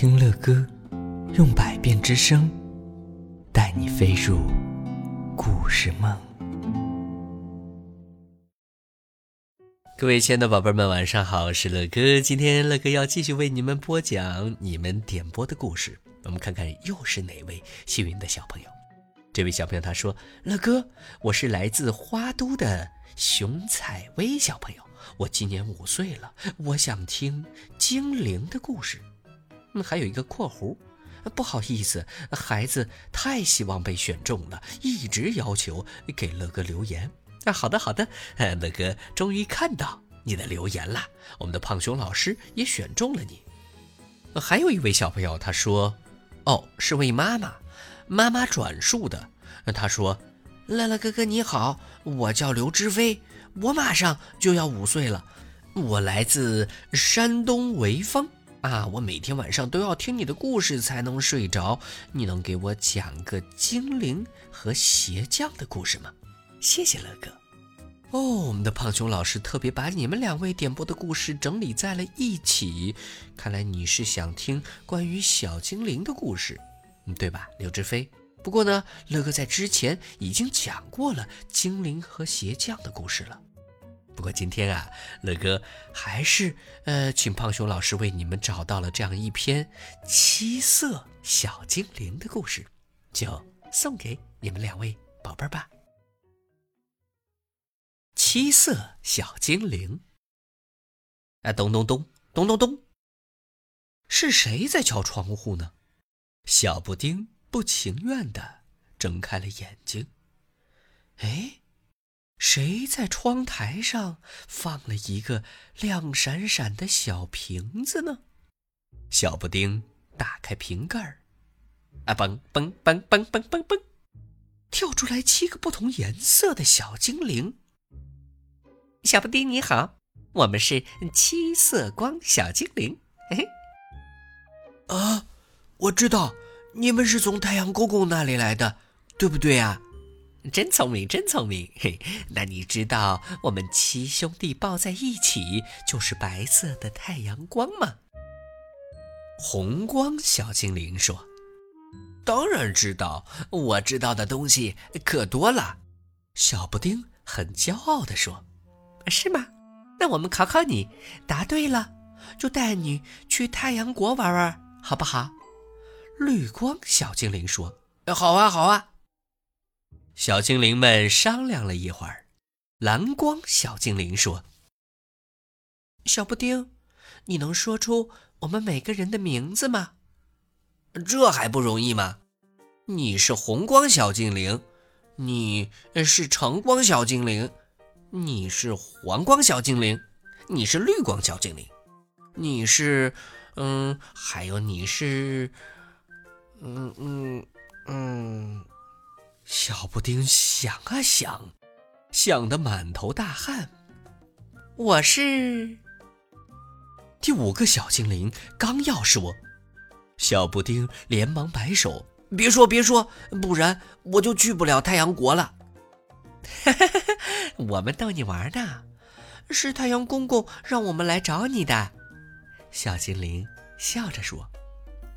听乐歌，用百变之声，带你飞入故事梦。各位亲爱的宝贝们，晚上好，我是乐哥。今天乐哥要继续为你们播讲你们点播的故事。我们看看又是哪位幸运的小朋友。这位小朋友他说：“乐哥，我是来自花都的熊采薇小朋友，我今年五岁了，我想听精灵的故事。”嗯，还有一个括弧，不好意思，孩子太希望被选中了，一直要求给乐哥留言。啊，好的好的，乐哥终于看到你的留言了，我们的胖熊老师也选中了你。还有一位小朋友他说：“哦，是位妈妈。”妈妈转述的，他说：“乐乐哥哥你好，我叫刘之飞，我马上就要五岁了，我来自山东潍坊啊，我每天晚上都要听你的故事才能睡着，你能给我讲个精灵和鞋匠的故事吗？谢谢乐哥。”哦，我们的胖熊老师特别把你们两位点播的故事整理在了一起，看来你是想听关于小精灵的故事。对吧，刘志飞？不过呢，乐哥在之前已经讲过了精灵和鞋匠的故事了。不过今天啊，乐哥还是呃，请胖熊老师为你们找到了这样一篇七色小精灵的故事，就送给你们两位宝贝儿吧。七色小精灵。啊，咚咚咚咚咚咚，是谁在敲窗户呢？小布丁不情愿地睁开了眼睛。哎，谁在窗台上放了一个亮闪闪的小瓶子呢？小布丁打开瓶盖儿，啊，嘣嘣嘣嘣嘣嘣嘣，跳出来七个不同颜色的小精灵。小布丁你好，我们是七色光小精灵。嘿嘿，啊。我知道你们是从太阳公公那里来的，对不对呀？真聪明，真聪明！嘿，那你知道我们七兄弟抱在一起就是白色的太阳光吗？红光小精灵说：“当然知道，我知道的东西可多了。”小布丁很骄傲地说：“是吗？那我们考考你，答对了就带你去太阳国玩玩，好不好？”绿光小精灵说：“好啊，好啊。”小精灵们商量了一会儿。蓝光小精灵说：“小布丁，你能说出我们每个人的名字吗？这还不容易吗？你是红光小精灵，你是橙光小精灵，你是黄光小精灵，你是绿光小精灵，你是……嗯，还有你是……”嗯嗯嗯，小布丁想啊想，想得满头大汗。我是第五个小精灵，刚要说，小布丁连忙摆手：“别说别说，不然我就去不了太阳国了。”我们逗你玩呢，是太阳公公让我们来找你的。小精灵笑着说：“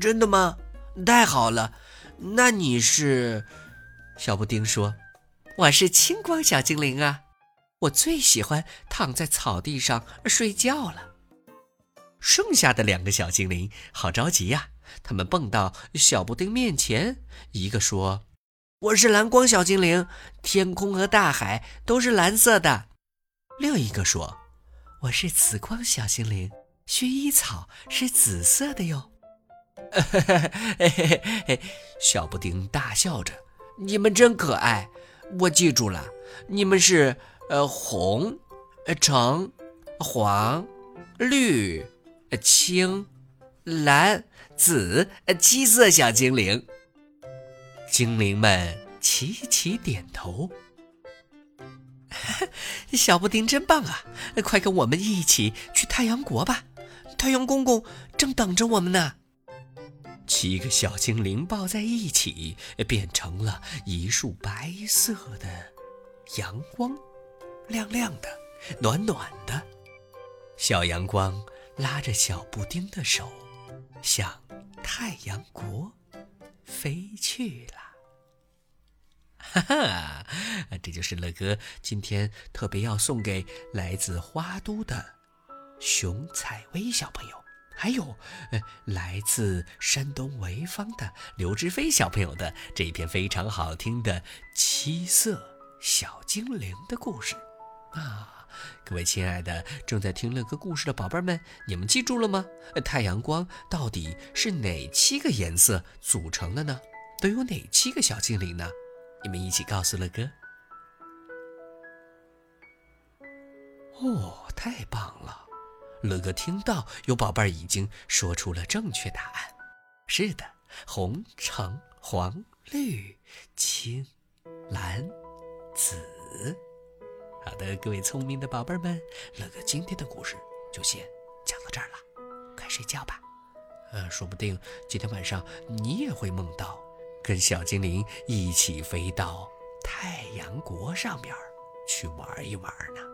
真的吗？”太好了，那你是？小布丁说：“我是青光小精灵啊，我最喜欢躺在草地上睡觉了。”剩下的两个小精灵好着急呀，他们蹦到小布丁面前，一个说：“我是蓝光小精灵，天空和大海都是蓝色的。”另一个说：“我是紫光小精灵，薰衣草是紫色的哟。”嘿嘿嘿，小布丁大笑着：“你们真可爱，我记住了，你们是呃红、呃橙、黄、绿、呃青、蓝、紫七色小精灵。”精灵们齐齐点头。小布丁真棒啊！快跟我们一起去太阳国吧，太阳公公正等着我们呢。七个小精灵抱在一起，变成了一束白色的阳光，亮亮的，暖暖的。小阳光拉着小布丁的手，向太阳国飞去了。哈哈，这就是乐哥今天特别要送给来自花都的熊采薇小朋友，还有呃来自山东潍坊的刘志飞小朋友的这一篇非常好听的七色小精灵的故事啊。各位亲爱的正在听乐哥故事的宝贝们，你们记住了吗？太阳光到底是哪七个颜色组成的呢？都有哪七个小精灵呢？你们一起告诉乐哥。哦，太棒了！乐哥听到有宝贝儿已经说出了正确答案。是的，红、橙、黄、绿、青、蓝、紫。好的，各位聪明的宝贝儿们，乐哥今天的故事就先讲到这儿了，快睡觉吧。呃，说不定今天晚上你也会梦到跟小精灵一起飞到太阳国上面去玩一玩呢。